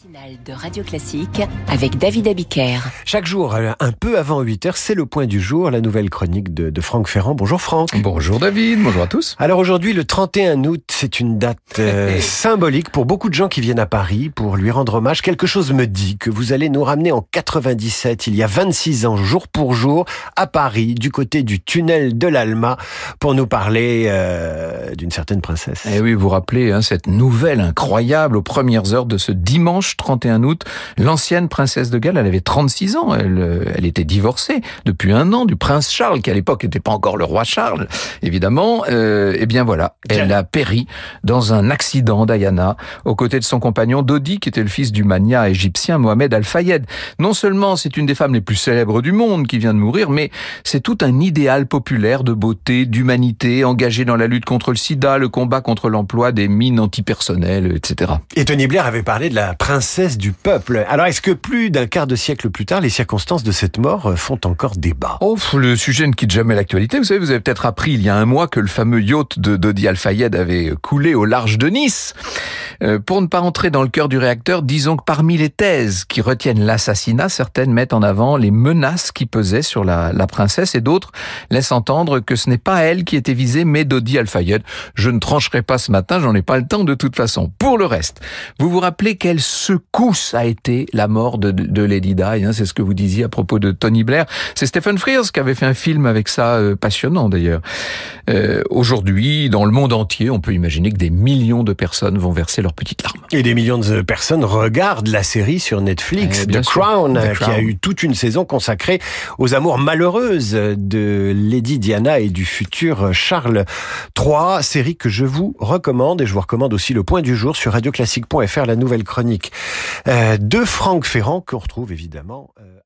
matinale de Radio Classique avec David Abiker. Chaque jour, euh, un peu avant 8 heures, c'est le point du jour, la nouvelle chronique de, de Franck Ferrand. Bonjour Franck. Bonjour David, bonjour à tous. Alors aujourd'hui, le 31 août, c'est une date euh, symbolique pour beaucoup de gens qui viennent à Paris pour lui rendre hommage. Quelque chose me dit que vous allez nous ramener en 97, il y a 26 ans, jour pour jour, à Paris, du côté du tunnel de l'Alma, pour nous parler euh, d'une certaine princesse. Et oui, vous vous rappelez hein, cette nouvelle incroyable aux premières heures de ce dimanche 31 août, l'ancienne princesse de Galles, elle avait 36 ans, elle, euh, elle était divorcée depuis un an du prince Charles, qui à l'époque n'était pas encore le roi Charles, évidemment. Euh, et bien voilà, elle a péri dans un accident, Diana, aux côtés de son compagnon Dodi, qui était le fils du mania égyptien Mohamed Al-Fayed. Non seulement c'est une des femmes les plus célèbres du monde qui vient de mourir, mais c'est tout un idéal populaire de beauté, d'humanité, engagé dans la lutte contre le sida, le combat contre l'emploi des mines antipersonnelles, etc. Et Tony Blair avait parlé de la princesse princesse du peuple. Alors, est-ce que plus d'un quart de siècle plus tard, les circonstances de cette mort euh, font encore débat? Oh, le sujet ne quitte jamais l'actualité. Vous savez, vous avez peut-être appris il y a un mois que le fameux yacht de Dodi Al-Fayed avait coulé au large de Nice. Euh, pour ne pas entrer dans le cœur du réacteur, disons que parmi les thèses qui retiennent l'assassinat, certaines mettent en avant les menaces qui pesaient sur la, princesse et d'autres laissent entendre que ce n'est pas elle qui était visée, mais Dodi Al-Fayed. Je ne trancherai pas ce matin, j'en ai pas le temps de toute façon. Pour le reste, vous vous rappelez quelle secousse a été la mort de, de Lady Di, hein, c'est ce que vous disiez à propos de Tony Blair. C'est Stephen Frears qui avait fait un film avec ça, euh, passionnant d'ailleurs. Euh, Aujourd'hui, dans le monde entier, on peut imaginer que des millions de personnes vont verser leurs petites larmes. Et des millions de personnes regardent la série sur Netflix, Eh, The. Crown, The euh, qui a Crown. eu toute une saison consacrée aux amours malheureuses de Lady Diana et du futur Charles III, série que je vous recommande et je vous recommande aussi le point du jour sur radioclassique.fr, la nouvelle chronique euh, de Franck Ferrand qu'on retrouve évidemment. euh,